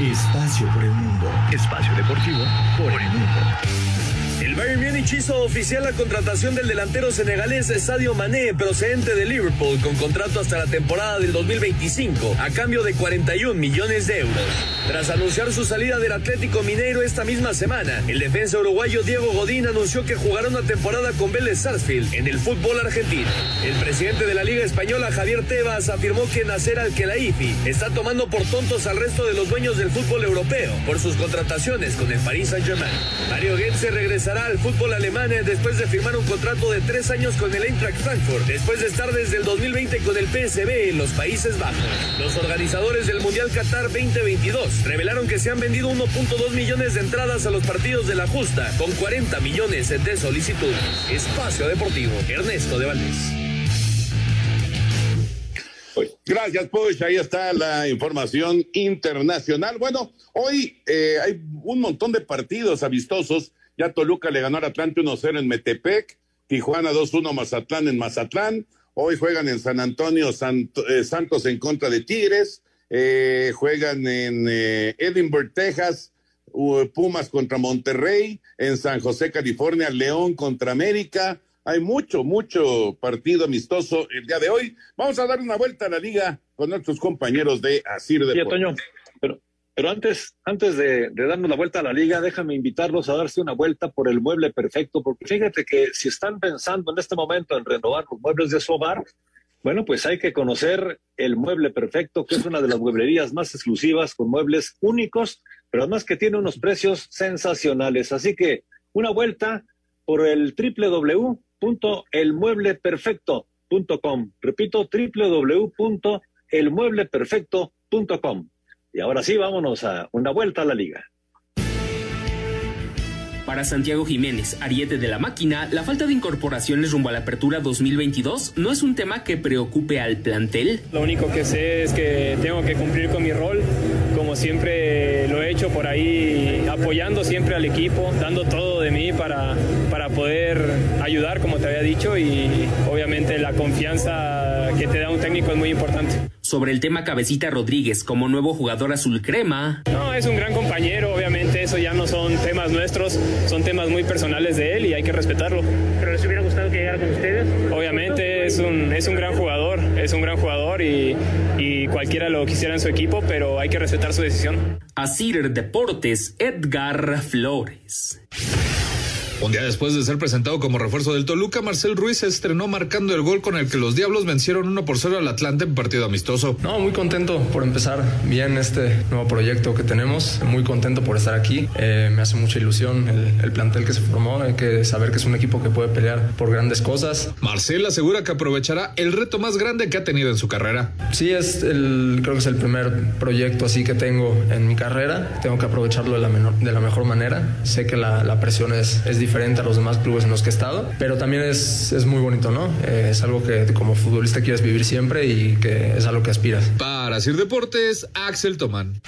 Espacio por el mundo. Espacio deportivo por el mundo. Bayern Múnich hizo oficial la contratación del delantero senegalés Sadio Mané, procedente de Liverpool, con contrato hasta la temporada del 2025, a cambio de 41 millones de euros. Tras anunciar su salida del Atlético Mineiro esta misma semana, el defensa uruguayo Diego Godín anunció que jugará una temporada con Vélez Sarsfield en el fútbol argentino. El presidente de la Liga Española, Javier Tebas, afirmó que Nasser Al-Khelaifi está tomando por tontos al resto de los dueños del fútbol europeo por sus contrataciones con el Paris Saint-Germain. Mario Götze regresará al fútbol alemán después de firmar un contrato de tres años con el Eintracht Frankfurt, después de estar desde el 2020 con el PSB en los Países Bajos. Los organizadores del Mundial Qatar 2022 revelaron que se han vendido 1.2 millones de entradas a los partidos de la justa, con 40 millones de solicitudes. Espacio Deportivo, Ernesto de Valdés. Gracias, pues ahí está la información internacional. Bueno, hoy eh, hay un montón de partidos amistosos ya Toluca le ganó al Atlante 1-0 en Metepec, Tijuana 2-1 Mazatlán en Mazatlán. Hoy juegan en San Antonio eh, Santos en contra de Tigres. Eh, juegan en eh, Edinburgh, Texas, Pumas contra Monterrey. En San José, California, León contra América. Hay mucho, mucho partido amistoso el día de hoy. Vamos a dar una vuelta a la liga con nuestros compañeros de Asir de pero pero antes, antes de, darnos la vuelta a la liga, déjame invitarlos a darse una vuelta por el mueble perfecto, porque fíjate que si están pensando en este momento en renovar los muebles de su hogar, bueno, pues hay que conocer el mueble perfecto, que es una de las mueblerías más exclusivas, con muebles únicos, pero además que tiene unos precios sensacionales. Así que una vuelta por el www.elmuebleperfecto.com. Repito, www.elmuebleperfecto.com. Y ahora sí, vámonos a una vuelta a la liga. Para Santiago Jiménez, ariete de la máquina, la falta de incorporaciones rumbo a la apertura 2022 no es un tema que preocupe al plantel. Lo único que sé es que tengo que cumplir con mi rol, como siempre lo he hecho por ahí, apoyando siempre al equipo, dando todo de mí para, para poder ayudar, como te había dicho, y obviamente la confianza que te da un técnico es muy importante. Sobre el tema Cabecita Rodríguez como nuevo jugador azul crema. No, es un gran compañero, obviamente eso ya no son temas nuestros, son temas muy personales de él y hay que respetarlo. ¿Pero les hubiera gustado que llegara con ustedes? Obviamente es un, es un gran jugador, es un gran jugador y, y cualquiera lo quisiera en su equipo, pero hay que respetar su decisión. Asir Deportes, Edgar Flores. Un día después de ser presentado como refuerzo del Toluca, Marcel Ruiz se estrenó marcando el gol con el que los Diablos vencieron 1 por 0 al Atlante en partido amistoso. No, muy contento por empezar bien este nuevo proyecto que tenemos. Muy contento por estar aquí. Eh, me hace mucha ilusión el, el, plantel que se formó, hay que saber que es un equipo que puede pelear por grandes cosas. Marcel asegura que aprovechará el reto más grande que ha tenido en su carrera. Sí, es el, creo que es el primer proyecto así que tengo en mi carrera. Tengo que aprovecharlo de la, menor, de la mejor manera. Sé que la, la presión es, es diferente diferente a los demás clubes en los que he estado, pero también es, es muy bonito, ¿no? Eh, es algo que como futbolista quieres vivir siempre y que es a lo que aspiras. Para Sir Deportes, Axel Tomán.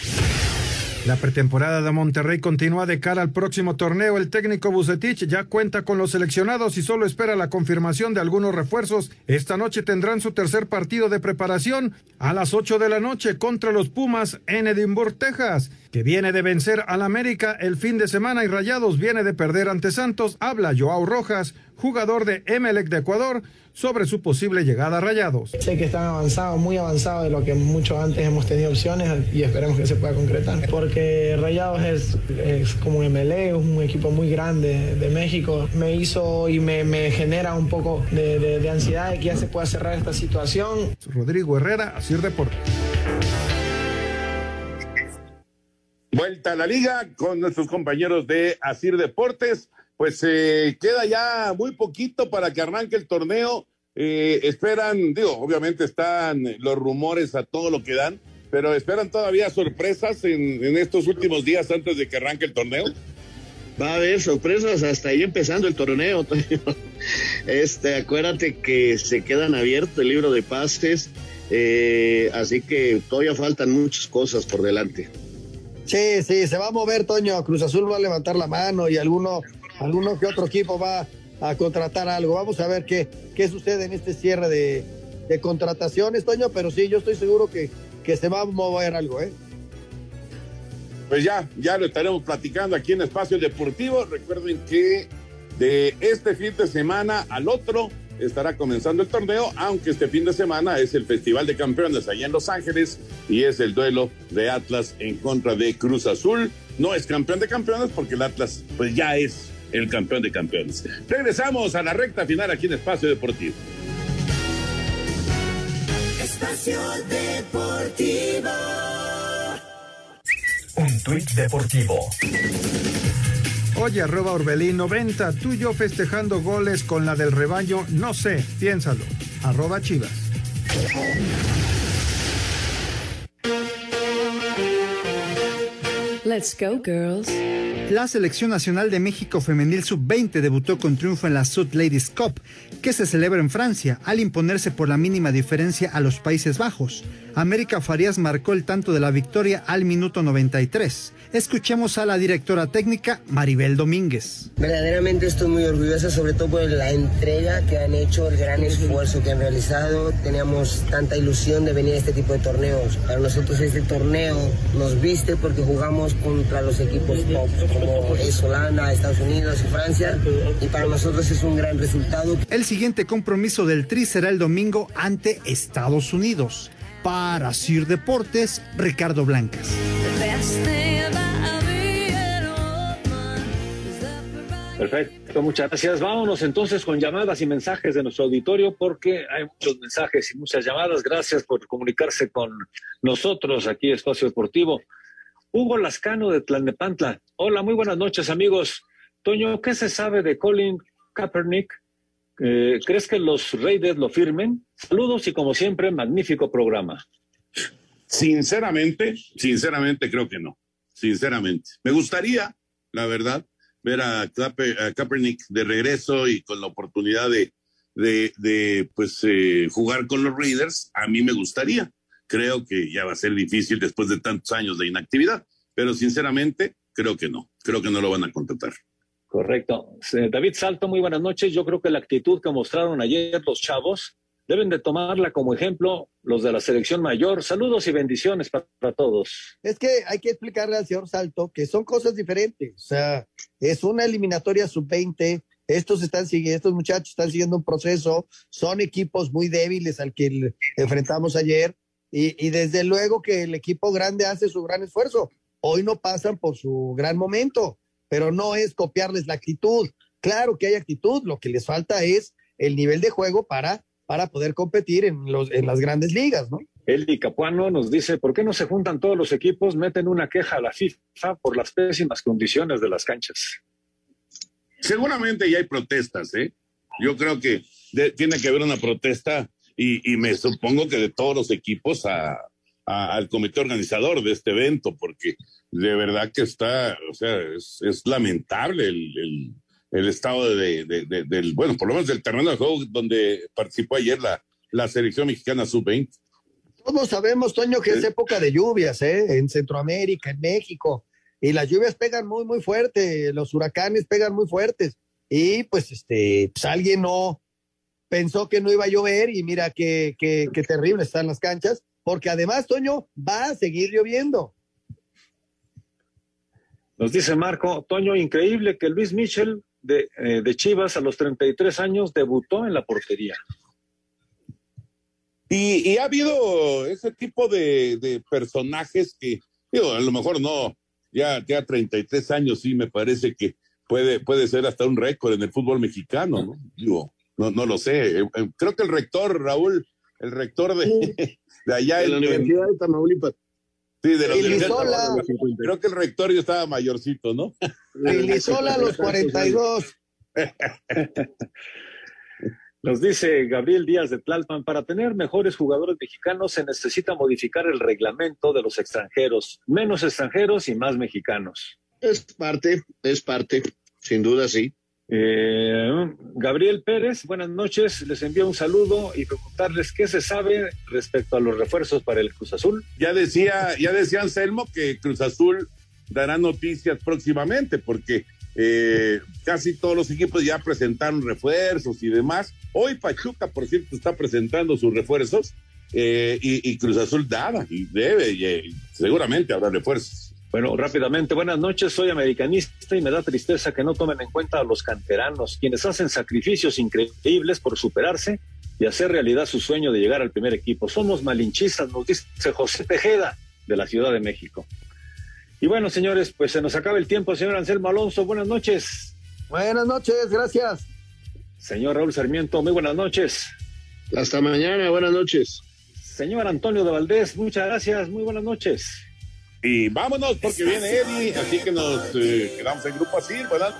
La pretemporada de Monterrey continúa de cara al próximo torneo. El técnico Bucetich ya cuenta con los seleccionados y solo espera la confirmación de algunos refuerzos. Esta noche tendrán su tercer partido de preparación a las 8 de la noche contra los Pumas en Edimburgo, Texas, que viene de vencer al América el fin de semana y Rayados viene de perder ante Santos. Habla Joao Rojas, jugador de Emelec de Ecuador, sobre su posible llegada a Rayados. Sé que están avanzados, muy avanzados de lo que mucho antes hemos tenido opciones y esperemos que se pueda concretar. Porque Rayados es, es como un MLE, es un equipo muy grande de México. Me hizo y me, me genera un poco de, de, de, ansiedad de que ya se pueda cerrar esta situación. Rodrigo Herrera, Asir Deportes. Vuelta a la liga con nuestros compañeros de Asir Deportes pues eh, queda ya muy poquito para que arranque el torneo. Eh, esperan, digo, obviamente están los rumores a todo lo que dan, pero esperan todavía sorpresas en, en, estos últimos días antes de que arranque el torneo. Va a haber sorpresas hasta ahí empezando el torneo. *laughs* Este, acuérdate que se quedan abiertos el libro de pases, eh, así que todavía faltan muchas cosas por delante. Sí, sí, se va a mover, Toño. Cruz Azul va a levantar la mano y alguno alguno que otro equipo va a contratar algo. Vamos a ver qué, qué sucede en este cierre de, de contrataciones, Toño, pero sí, yo estoy seguro que, que se va a mover algo, ¿eh? Pues ya, ya lo estaremos platicando aquí en Espacio Deportivo. Recuerden que de este fin de semana al otro estará comenzando el torneo, aunque este fin de semana es el Festival de Campeones allá en Los Ángeles y es el duelo de Atlas en contra de Cruz Azul. No es campeón de campeones porque el Atlas pues ya es el campeón de campeones. Regresamos a la recta final aquí en Espacio Deportivo. Espacio Deportivo. Un tuit deportivo. Oye, arroba Orbelín 90, tú y yo festejando goles con la del rebaño, no sé, piénsalo. Arroba Chivas. Let's go, girls. La Selección Nacional de México Femenil Sub-20 debutó con triunfo en la Sud Ladies Cup, que se celebra en Francia, al imponerse por la mínima diferencia a los Países Bajos. América Farías marcó el tanto de la victoria al minuto 93. Escuchemos a la directora técnica Maribel Domínguez. Verdaderamente estoy muy orgullosa, sobre todo por la entrega que han hecho, el gran esfuerzo que han realizado. Teníamos tanta ilusión de venir a este tipo de torneos. Para nosotros este torneo nos viste porque jugamos contra los equipos top como es Holanda, Estados Unidos y Francia y para nosotros es un gran resultado. El siguiente compromiso del Tri será el domingo ante Estados Unidos. Para Sir Deportes, Ricardo Blancas. Perfecto, muchas gracias. Vámonos entonces con llamadas y mensajes de nuestro auditorio porque hay muchos mensajes y muchas llamadas. Gracias por comunicarse con nosotros aquí Espacio Deportivo. Hugo Lascano de Tlalnepantla. Hola, muy buenas noches amigos. Toño, ¿qué se sabe de Colin Kaepernick? Eh, ¿Crees que los Raiders lo firmen? Saludos y como siempre, magnífico programa. Sinceramente, sinceramente creo que no. Sinceramente. Me gustaría, la verdad, ver a, Kaepernick de regreso y con la oportunidad de, de, pues, eh, jugar con los Raiders, a mí me gustaría. Creo que ya va a ser difícil después de tantos años de inactividad, pero sinceramente creo que no, creo que no lo van a contratar. Correcto. David Salto, muy buenas noches. Yo creo que la actitud que mostraron ayer los chavos deben de tomarla como ejemplo los de la selección mayor. Saludos y bendiciones para, todos. Es que hay que explicarle al señor Salto que son cosas diferentes. O sea, es una eliminatoria sub-20. Estos están siguiendo, estos muchachos están siguiendo un proceso. Son equipos muy débiles al que enfrentamos ayer. Y, y desde luego que el equipo grande hace su gran esfuerzo. Hoy no pasan por su gran momento, pero no es copiarles la actitud. Claro que hay actitud, lo que les falta es el nivel de juego para para poder competir en, los, en las grandes ligas, ¿no? Eli Capuano nos dice, ¿por qué no se juntan todos los equipos, meten una queja a la FIFA por las pésimas condiciones de las canchas? Seguramente ya hay protestas, ¿eh? Yo creo que tiene que haber una protesta y, me supongo que de todos los equipos al comité organizador de este evento, porque de verdad que está, o sea, es, lamentable el, el estado de, del, bueno, por lo menos del terreno de juego donde participó ayer la, la selección mexicana sub-20. Todos sabemos, Toño, que es época de lluvias, ¿eh? En Centroamérica, en México, y las lluvias pegan muy, muy fuerte, los huracanes pegan muy fuertes, y pues, este, pues alguien no pensó que no iba a llover, y mira qué, qué, qué terrible están las canchas, porque además, Toño, va a seguir lloviendo. Nos dice Marco, Toño, increíble que Luis Michel eh, de, Chivas a los 33 años debutó en la portería. Y, ha habido ese tipo de, personajes que, digo, a lo mejor no, ya, ya 33 años sí me parece que puede, puede ser hasta un récord en el fútbol mexicano, ¿no? Digo, no, no lo sé. Eh, eh, creo que el rector, Raúl, el rector de, *laughs* de allá de la Universidad de Tamaulipas. Sí, de la Creo que el rectorio estaba mayorcito, ¿no? Lilisola a los 42. *laughs* Nos dice Gabriel Díaz de Tlalpan, para tener mejores jugadores mexicanos se necesita modificar el reglamento de los extranjeros, menos extranjeros y más mexicanos. Es parte, es parte, sin duda sí. Eh, Gabriel Pérez, buenas noches. Les envío un saludo y preguntarles qué se sabe respecto a los refuerzos para el Cruz Azul. Ya decía, ya decía Anselmo que Cruz Azul dará noticias próximamente, porque eh, casi todos los equipos ya presentaron refuerzos y demás. Hoy Pachuca, por cierto, está presentando sus refuerzos eh, y, Cruz Azul daba y debe, y, seguramente habrá refuerzos. Bueno, rápidamente, buenas noches, soy americanista y me da tristeza que no tomen en cuenta a los canteranos, quienes hacen sacrificios increíbles por superarse y hacer realidad su sueño de llegar al primer equipo. Somos malinchistas, nos dice José Tejeda de la Ciudad de México. Y bueno, señores, pues se nos acaba el tiempo, señor Anselmo Alonso, buenas noches. Buenas noches, gracias. Señor Raúl Sarmiento, muy buenas noches. Hasta mañana, buenas noches. Señor Antonio de Valdés, muchas gracias, muy buenas noches. Y vámonos porque viene Eddie, así que nos eh, quedamos en grupo así, ¿verdad?